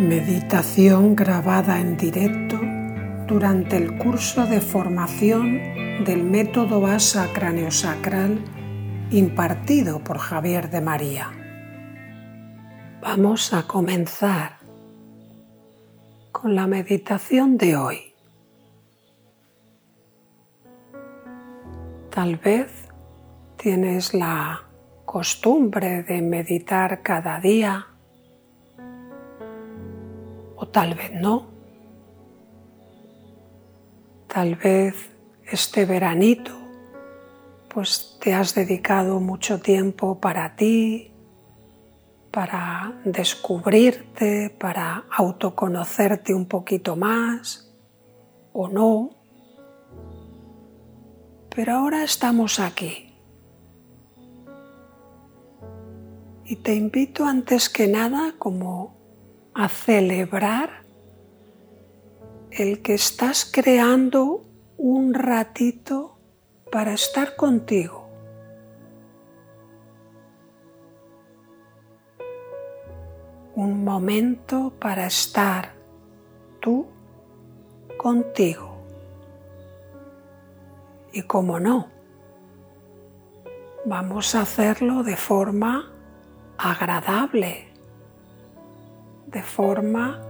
Meditación grabada en directo durante el curso de formación del método ASA craneosacral impartido por Javier de María. Vamos a comenzar con la meditación de hoy. Tal vez tienes la costumbre de meditar cada día o tal vez no. Tal vez este veranito pues te has dedicado mucho tiempo para ti, para descubrirte, para autoconocerte un poquito más o no. Pero ahora estamos aquí. Y te invito antes que nada como a celebrar el que estás creando un ratito para estar contigo. Un momento para estar tú contigo. Y como no, vamos a hacerlo de forma agradable de forma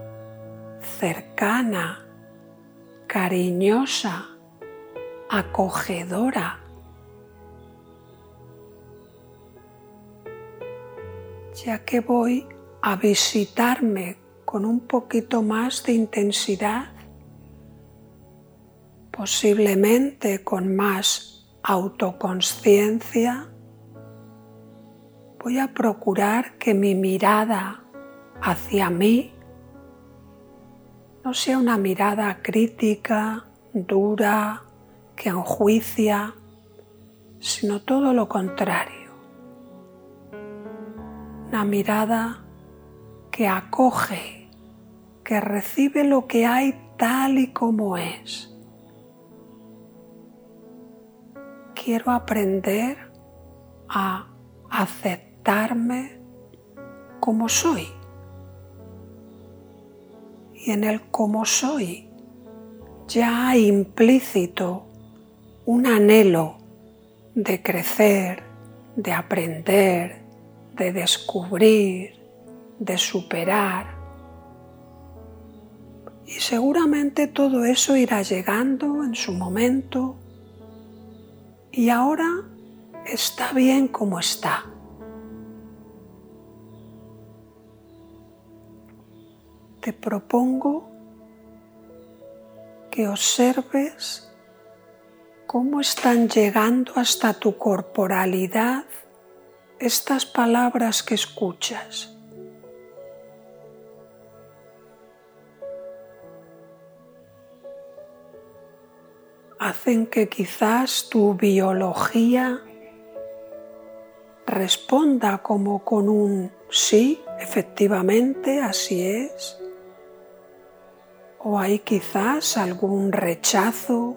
cercana, cariñosa, acogedora. Ya que voy a visitarme con un poquito más de intensidad, posiblemente con más autoconsciencia, voy a procurar que mi mirada hacia mí no sea una mirada crítica, dura, que enjuicia, sino todo lo contrario. Una mirada que acoge, que recibe lo que hay tal y como es. Quiero aprender a aceptarme como soy y en el cómo soy ya hay implícito un anhelo de crecer, de aprender, de descubrir, de superar. Y seguramente todo eso irá llegando en su momento y ahora está bien como está. Te propongo que observes cómo están llegando hasta tu corporalidad estas palabras que escuchas. Hacen que quizás tu biología responda como con un sí, efectivamente, así es o hay quizás algún rechazo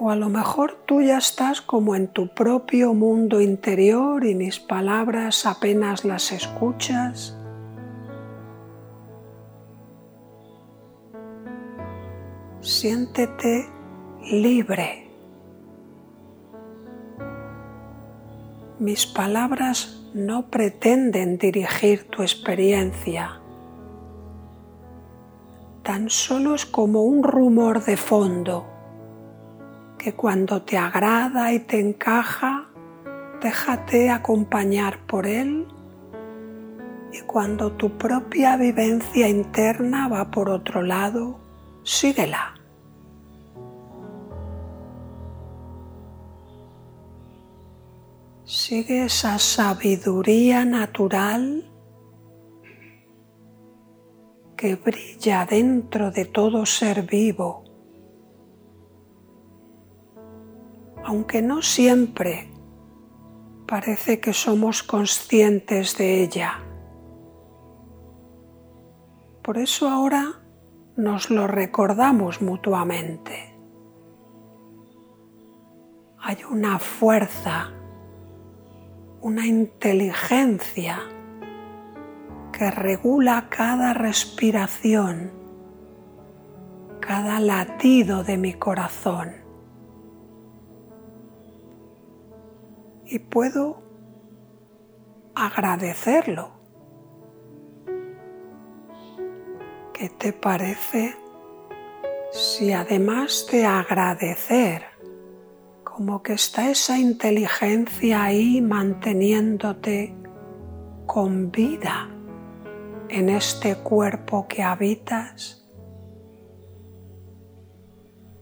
o a lo mejor tú ya estás como en tu propio mundo interior y mis palabras apenas las escuchas. Siéntete libre. Mis palabras no pretenden dirigir tu experiencia tan solo es como un rumor de fondo que cuando te agrada y te encaja, déjate acompañar por él y cuando tu propia vivencia interna va por otro lado, síguela. Sigue esa sabiduría natural que brilla dentro de todo ser vivo, aunque no siempre parece que somos conscientes de ella. Por eso ahora nos lo recordamos mutuamente. Hay una fuerza, una inteligencia que regula cada respiración, cada latido de mi corazón. Y puedo agradecerlo. ¿Qué te parece si además de agradecer, como que está esa inteligencia ahí manteniéndote con vida en este cuerpo que habitas,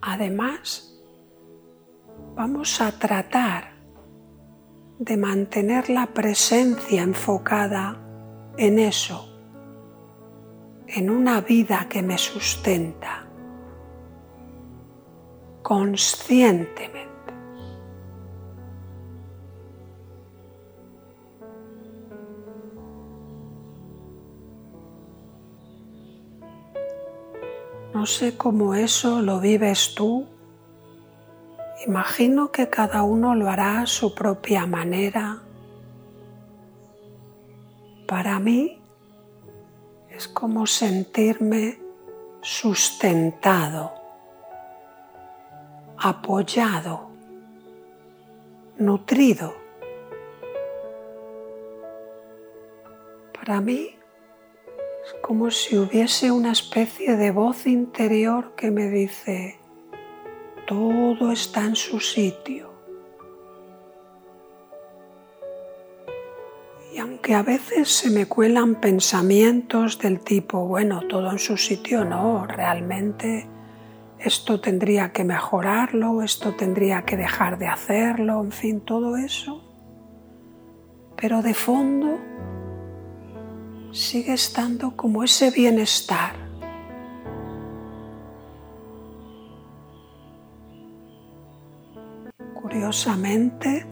además vamos a tratar de mantener la presencia enfocada en eso, en una vida que me sustenta conscientemente. No sé cómo eso lo vives tú Imagino que cada uno lo hará a su propia manera. Para mí es como sentirme sustentado, apoyado, nutrido. Para mí es como si hubiese una especie de voz interior que me dice, todo está en su sitio. Y aunque a veces se me cuelan pensamientos del tipo, bueno, todo en su sitio, no, realmente esto tendría que mejorarlo, esto tendría que dejar de hacerlo, en fin, todo eso. Pero de fondo sigue estando como ese bienestar curiosamente,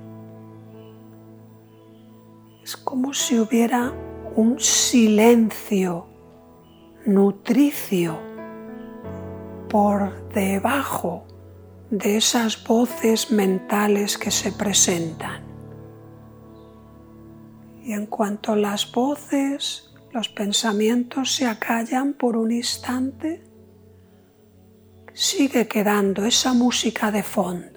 es como si hubiera un silencio nutricio por debajo de esas voces mentales que se presentan. Y en cuanto las voces, los pensamientos se acallan por un instante, sigue quedando esa música de fondo.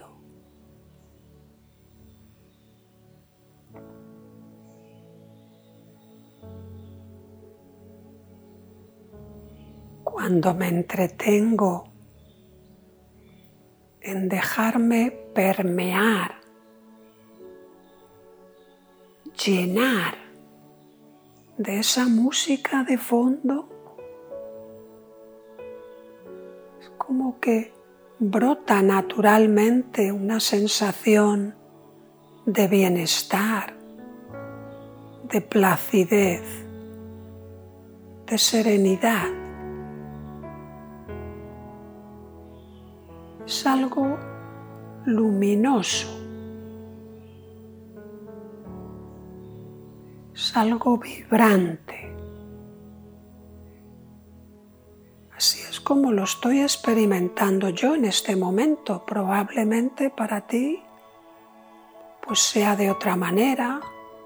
Cuando me entretengo en dejarme permear, llenar de esa música de fondo, es como que brota naturalmente una sensación de bienestar, de placidez, de serenidad. es algo luminoso, algo vibrante. Así es como lo estoy experimentando yo en este momento. Probablemente para ti pues sea de otra manera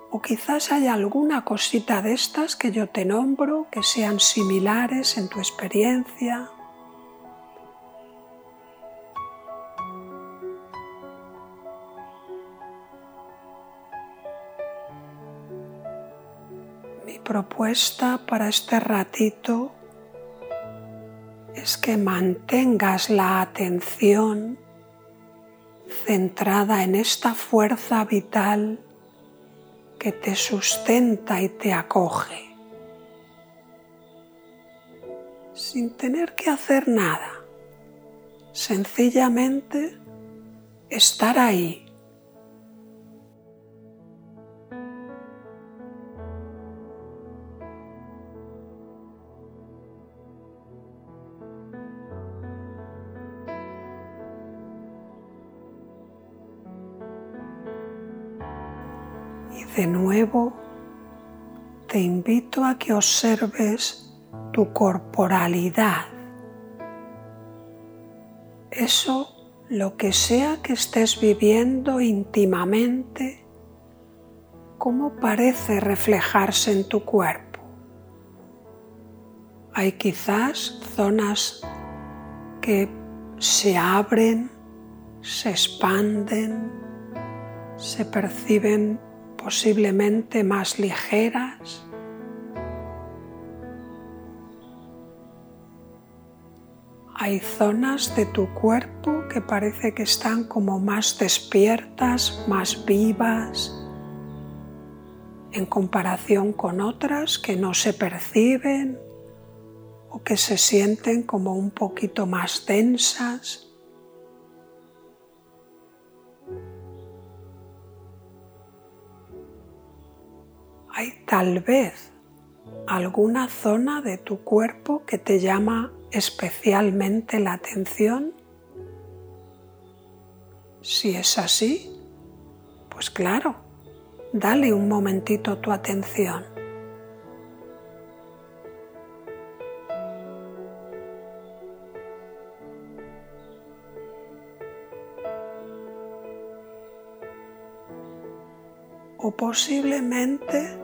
o quizás haya alguna cosita de estas que yo te nombro que sean similares en tu experiencia propuesta para este ratito es que mantengas la atención centrada en esta fuerza vital que te sustenta y te acoge, sin tener que hacer nada, sencillamente estar ahí De nuevo, te invito a que observes tu corporalidad. Eso, lo que sea que estés viviendo íntimamente, cómo parece reflejarse en tu cuerpo. Hay quizás zonas que se abren, se expanden, se perciben posiblemente más ligeras. Hay zonas de tu cuerpo que parece que están como más despiertas, más vivas, en comparación con otras que no se perciben o que se sienten como un poquito más densas. Hay tal vez alguna zona de tu cuerpo que te llama especialmente la atención? Si es así, pues claro, dale un momentito tu atención. O posiblemente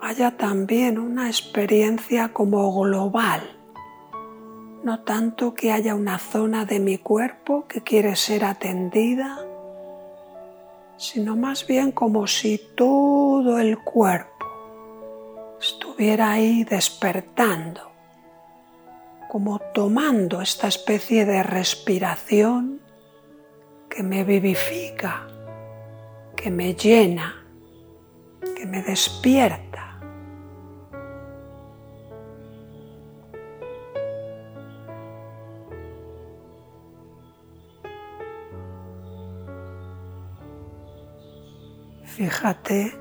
haya también una experiencia como global no tanto que haya una zona de mi cuerpo que quiere ser atendida, sino más bien como si todo el cuerpo estuviera ahí despertando, como tomando esta especie de respiración que me vivifica, que me llena, que me despierta. Fíjate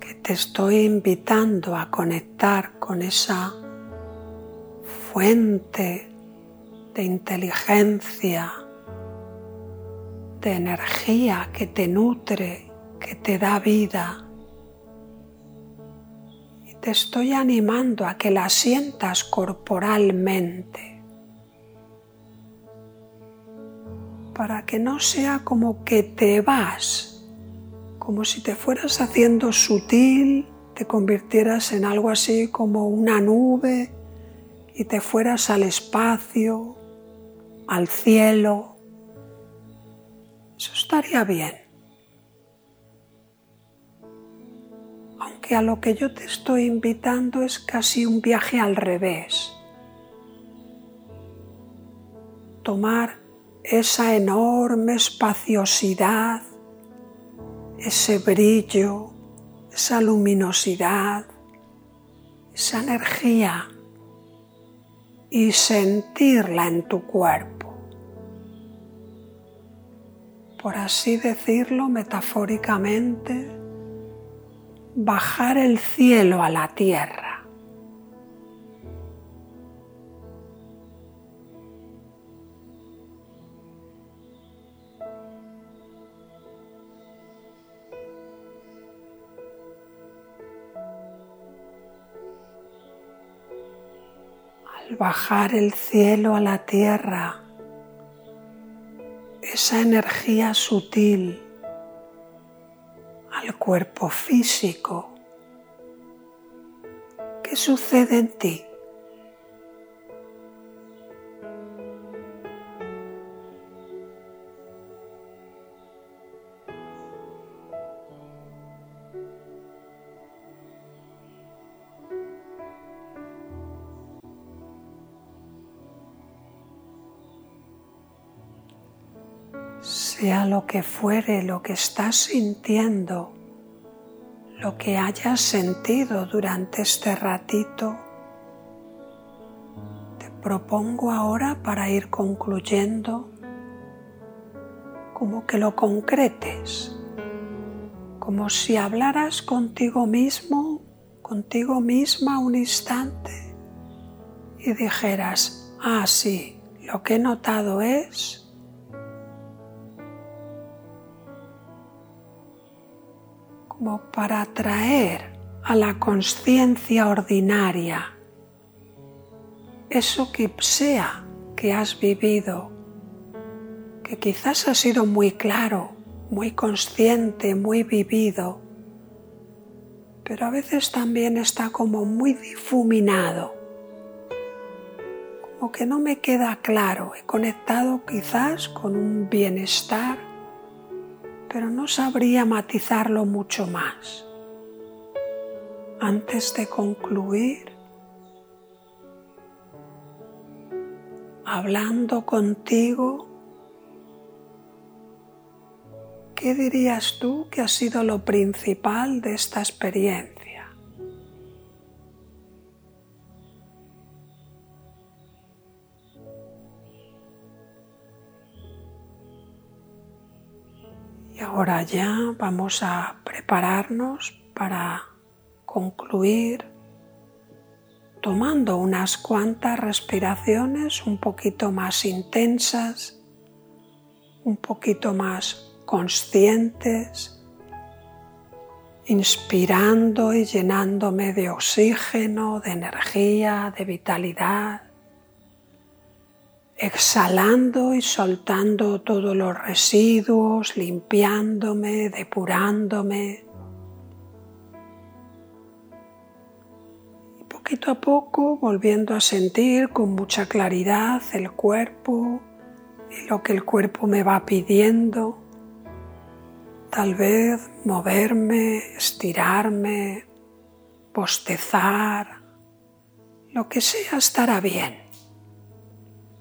que te estoy invitando a conectar con esa fuente de inteligencia, de energía que te nutre, que te da vida. Y te estoy animando a que la sientas corporalmente. Para que no sea como que te vas como si te fueras haciendo sutil, te convirtieras en algo así como una nube y te fueras al espacio, al cielo. Eso estaría bien. Aunque a lo que yo te estoy invitando es casi un viaje al revés. Tomar esa enorme espaciosidad ese brillo, esa luminosidad, esa energía y sentirla en tu cuerpo. Por así decirlo metafóricamente, bajar el cielo a la tierra. Bajar el cielo a la tierra, esa energía sutil al cuerpo físico. ¿Qué sucede en ti? Sea lo que fuere lo que estás sintiendo, lo que hayas sentido durante este ratito, te propongo ahora para ir concluyendo como que lo concretes, como si hablaras contigo mismo, contigo misma un instante y dijeras, ah, sí, lo que he notado es como para traer a la conciencia ordinaria eso que sea que has vivido, que quizás ha sido muy claro, muy consciente, muy vivido, pero a veces también está como muy difuminado, como que no me queda claro. He conectado quizás con un bienestar, pero no sabría matizarlo mucho más. Antes de concluir, hablando contigo, ¿qué dirías tú que ha sido lo principal de esta experiencia? Y ahora ya vamos a prepararnos para concluir tomando unas cuantas respiraciones un poquito más intensas, un poquito más conscientes, inspirando y llenándome de oxígeno, de energía, de vitalidad, exhalando y soltando todos los residuos, limpiándome, depurándome poquito a poco volviendo a sentir con mucha claridad el cuerpo y lo que el cuerpo me va pidiendo. Tal vez moverme, estirarme, postezar, lo que sea estará bien.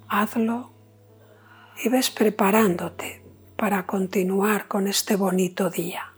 Hazlo y ves preparándote para continuar con este bonito día.